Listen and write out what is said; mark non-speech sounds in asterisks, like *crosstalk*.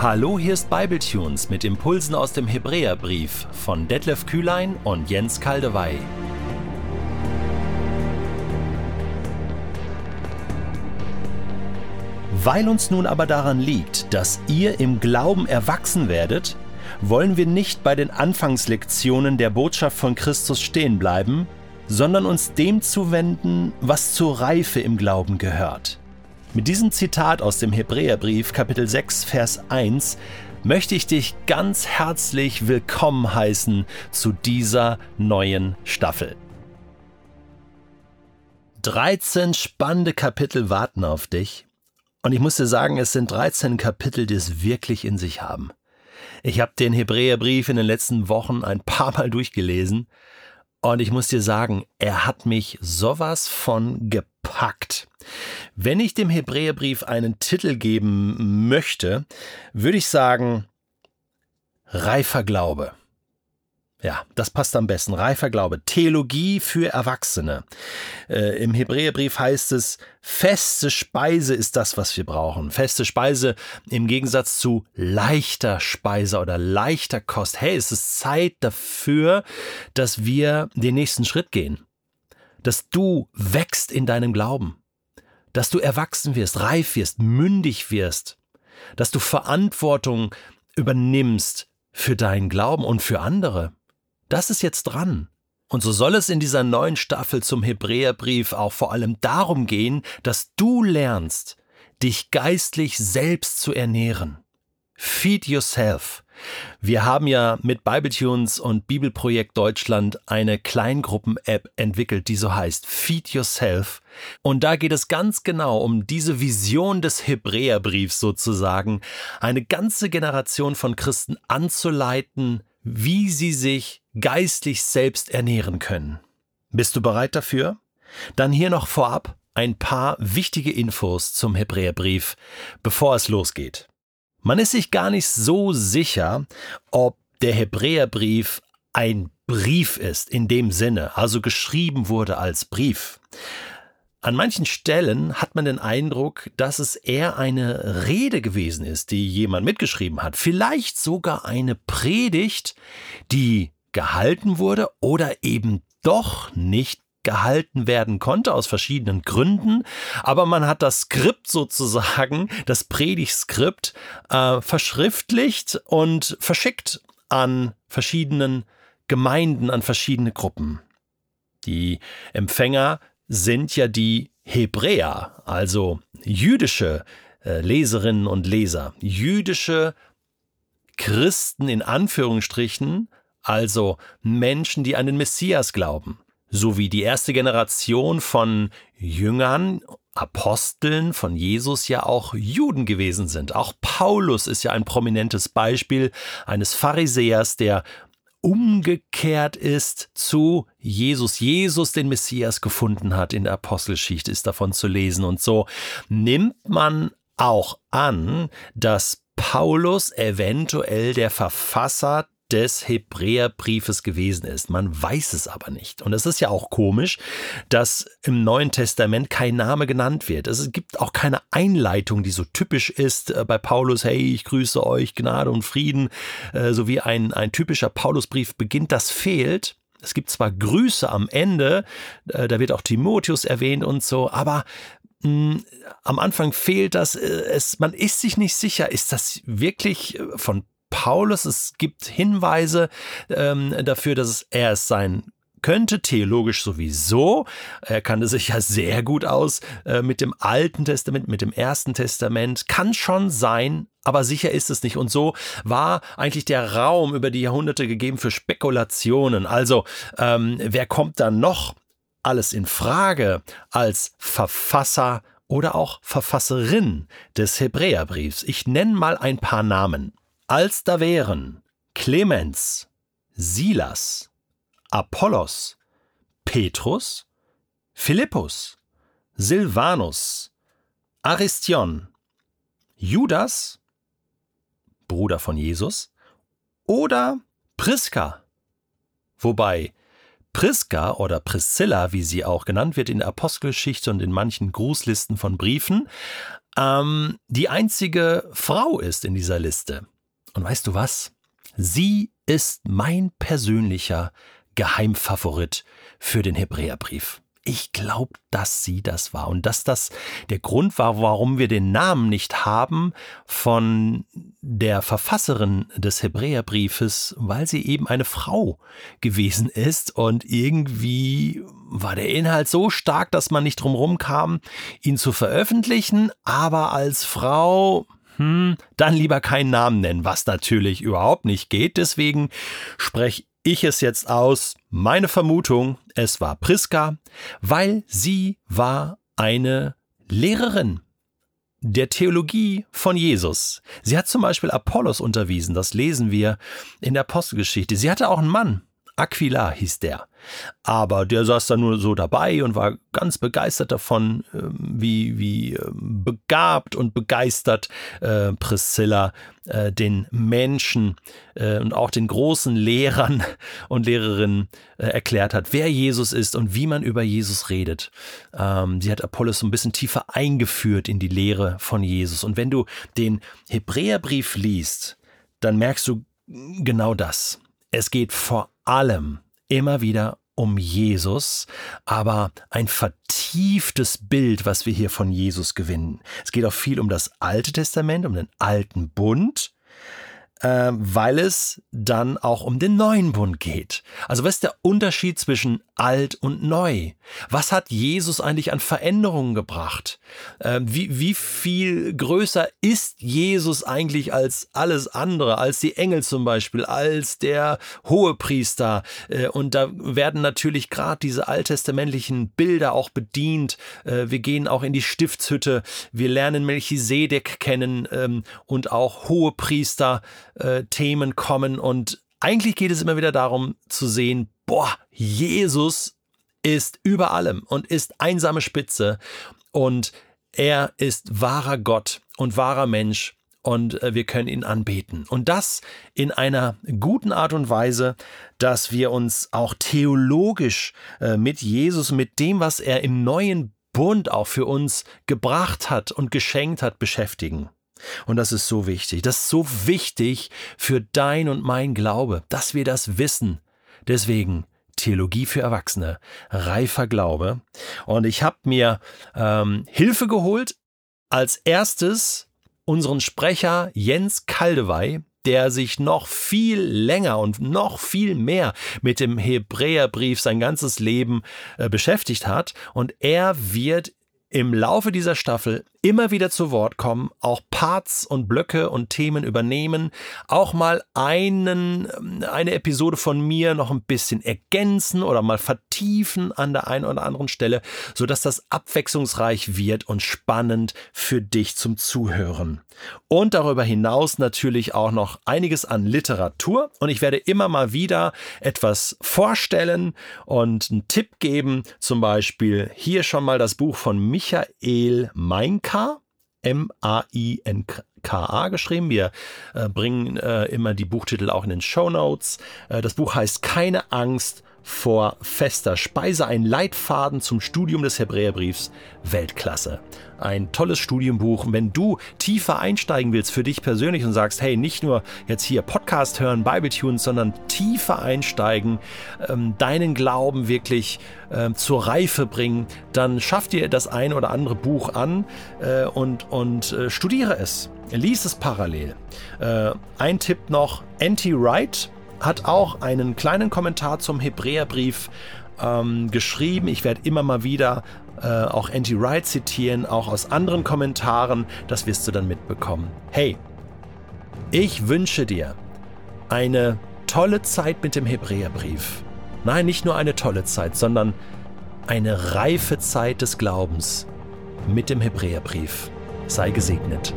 Hallo, hier ist Bibletunes mit Impulsen aus dem Hebräerbrief von Detlef Kühlein und Jens Kaldewey. Weil uns nun aber daran liegt, dass ihr im Glauben erwachsen werdet, wollen wir nicht bei den Anfangslektionen der Botschaft von Christus stehen bleiben, sondern uns dem zuwenden, was zur Reife im Glauben gehört. Mit diesem Zitat aus dem Hebräerbrief Kapitel 6 Vers 1 möchte ich dich ganz herzlich willkommen heißen zu dieser neuen Staffel. 13 spannende Kapitel warten auf dich und ich muss dir sagen, es sind 13 Kapitel, die es wirklich in sich haben. Ich habe den Hebräerbrief in den letzten Wochen ein paar Mal durchgelesen und ich muss dir sagen, er hat mich sowas von gepackt. Wenn ich dem Hebräerbrief einen Titel geben möchte, würde ich sagen, reifer Glaube. Ja, das passt am besten. Reifer Glaube. Theologie für Erwachsene. Äh, Im Hebräerbrief heißt es, feste Speise ist das, was wir brauchen. Feste Speise im Gegensatz zu leichter Speise oder leichter Kost. Hey, es ist Zeit dafür, dass wir den nächsten Schritt gehen. Dass du wächst in deinem Glauben. Dass du erwachsen wirst, reif wirst, mündig wirst. Dass du Verantwortung übernimmst für deinen Glauben und für andere. Das ist jetzt dran. Und so soll es in dieser neuen Staffel zum Hebräerbrief auch vor allem darum gehen, dass du lernst, dich geistlich selbst zu ernähren. Feed yourself. Wir haben ja mit Bibletunes und Bibelprojekt Deutschland eine Kleingruppen-App entwickelt, die so heißt Feed Yourself. Und da geht es ganz genau um diese Vision des Hebräerbriefs sozusagen, eine ganze Generation von Christen anzuleiten, wie sie sich geistlich selbst ernähren können. Bist du bereit dafür? Dann hier noch vorab ein paar wichtige Infos zum Hebräerbrief, bevor es losgeht. Man ist sich gar nicht so sicher, ob der Hebräerbrief ein Brief ist in dem Sinne, also geschrieben wurde als Brief. An manchen Stellen hat man den Eindruck, dass es eher eine Rede gewesen ist, die jemand mitgeschrieben hat. Vielleicht sogar eine Predigt, die gehalten wurde oder eben doch nicht gehalten werden konnte aus verschiedenen Gründen, aber man hat das Skript sozusagen, das Predigtskript, äh, verschriftlicht und verschickt an verschiedenen Gemeinden, an verschiedene Gruppen. Die Empfänger sind ja die Hebräer, also jüdische äh, Leserinnen und Leser, jüdische Christen in Anführungsstrichen, also Menschen, die an den Messias glauben, sowie die erste Generation von Jüngern, Aposteln von Jesus ja auch Juden gewesen sind. Auch Paulus ist ja ein prominentes Beispiel eines Pharisäers, der umgekehrt ist zu Jesus. Jesus, den Messias gefunden hat in der Apostelschicht, ist davon zu lesen. Und so nimmt man auch an, dass Paulus eventuell der Verfasser des Hebräerbriefes gewesen ist. Man weiß es aber nicht. Und es ist ja auch komisch, dass im Neuen Testament kein Name genannt wird. Es gibt auch keine Einleitung, die so typisch ist äh, bei Paulus. Hey, ich grüße euch, Gnade und Frieden, äh, so wie ein, ein typischer Paulusbrief beginnt. Das fehlt. Es gibt zwar Grüße am Ende, äh, da wird auch Timotheus erwähnt und so, aber hm, am Anfang fehlt das, es, man ist sich nicht sicher, ist das wirklich von Paulus. Es gibt Hinweise ähm, dafür, dass es er es sein könnte, theologisch sowieso. Er kannte sich ja sehr gut aus äh, mit dem Alten Testament, mit dem Ersten Testament. Kann schon sein, aber sicher ist es nicht. Und so war eigentlich der Raum über die Jahrhunderte gegeben für Spekulationen. Also, ähm, wer kommt dann noch alles in Frage als Verfasser oder auch Verfasserin des Hebräerbriefs? Ich nenne mal ein paar Namen als da wären Clemens, Silas, Apollos, Petrus, Philippus, Silvanus, Aristion, Judas, Bruder von Jesus, oder Priska, wobei Priska oder Priscilla, wie sie auch genannt wird in der Apostelgeschichte und in manchen Grußlisten von Briefen, ähm, die einzige Frau ist in dieser Liste. Und weißt du was? Sie ist mein persönlicher Geheimfavorit für den Hebräerbrief. Ich glaube, dass sie das war und dass das der Grund war, warum wir den Namen nicht haben von der Verfasserin des Hebräerbriefes, weil sie eben eine Frau gewesen ist und irgendwie war der Inhalt so stark, dass man nicht drumherum kam, ihn zu veröffentlichen, aber als Frau hm, dann lieber keinen Namen nennen, was natürlich überhaupt nicht geht. Deswegen spreche ich es jetzt aus. Meine Vermutung, es war Priska, weil sie war eine Lehrerin der Theologie von Jesus. Sie hat zum Beispiel Apollos unterwiesen, das lesen wir in der Apostelgeschichte. Sie hatte auch einen Mann, Aquila hieß der. Aber der saß da nur so dabei und war ganz begeistert davon, ähm, wie, wie ähm, begabt und begeistert äh, Priscilla äh, den Menschen äh, und auch den großen Lehrern *laughs* und Lehrerinnen erklärt hat, wer Jesus ist und wie man über Jesus redet. Ähm, sie hat Apollos so ein bisschen tiefer eingeführt in die Lehre von Jesus. Und wenn du den Hebräerbrief liest, dann merkst du genau das. Es geht vor allem immer wieder um Jesus, aber ein vertieftes Bild, was wir hier von Jesus gewinnen. Es geht auch viel um das Alte Testament, um den alten Bund, äh, weil es dann auch um den neuen Bund geht. Also was ist der Unterschied zwischen alt und neu? Was hat Jesus eigentlich an Veränderungen gebracht? Äh, wie, wie viel größer ist Jesus eigentlich als alles andere, als die Engel zum Beispiel, als der Hohepriester? Äh, und da werden natürlich gerade diese alttestamentlichen Bilder auch bedient. Äh, wir gehen auch in die Stiftshütte, wir lernen Melchisedek kennen ähm, und auch Hohepriester äh, Themen kommen und eigentlich geht es immer wieder darum zu sehen, boah, Jesus ist über allem und ist einsame Spitze und er ist wahrer Gott und wahrer Mensch und äh, wir können ihn anbeten. Und das in einer guten Art und Weise, dass wir uns auch theologisch äh, mit Jesus, mit dem, was er im neuen Bund auch für uns gebracht hat und geschenkt hat, beschäftigen. Und das ist so wichtig. Das ist so wichtig für dein und mein Glaube, dass wir das wissen. Deswegen Theologie für Erwachsene, reifer Glaube. Und ich habe mir ähm, Hilfe geholt. Als erstes unseren Sprecher Jens Kaldewey, der sich noch viel länger und noch viel mehr mit dem Hebräerbrief sein ganzes Leben äh, beschäftigt hat. Und er wird im Laufe dieser Staffel immer wieder zu Wort kommen, auch Parts und Blöcke und Themen übernehmen, auch mal einen, eine Episode von mir noch ein bisschen ergänzen oder mal vertiefen an der einen oder anderen Stelle, sodass das abwechslungsreich wird und spannend für dich zum Zuhören. Und darüber hinaus natürlich auch noch einiges an Literatur. Und ich werde immer mal wieder etwas vorstellen und einen Tipp geben, zum Beispiel hier schon mal das Buch von Michael Meinka M-A-I-N-K-A geschrieben. Wir äh, bringen äh, immer die Buchtitel auch in den Show Notes. Äh, das Buch heißt Keine Angst vor fester Speise, ein Leitfaden zum Studium des Hebräerbriefs, Weltklasse. Ein tolles Studienbuch. Wenn du tiefer einsteigen willst für dich persönlich und sagst, hey, nicht nur jetzt hier Podcast hören, Bibletunes, sondern tiefer einsteigen, ähm, deinen Glauben wirklich ähm, zur Reife bringen, dann schaff dir das ein oder andere Buch an äh, und, und äh, studiere es. Lies es parallel. Äh, ein Tipp noch, Anti-Wright hat auch einen kleinen Kommentar zum Hebräerbrief ähm, geschrieben. Ich werde immer mal wieder äh, auch Andy Wright zitieren, auch aus anderen Kommentaren. Das wirst du dann mitbekommen. Hey, ich wünsche dir eine tolle Zeit mit dem Hebräerbrief. Nein, nicht nur eine tolle Zeit, sondern eine reife Zeit des Glaubens mit dem Hebräerbrief. Sei gesegnet.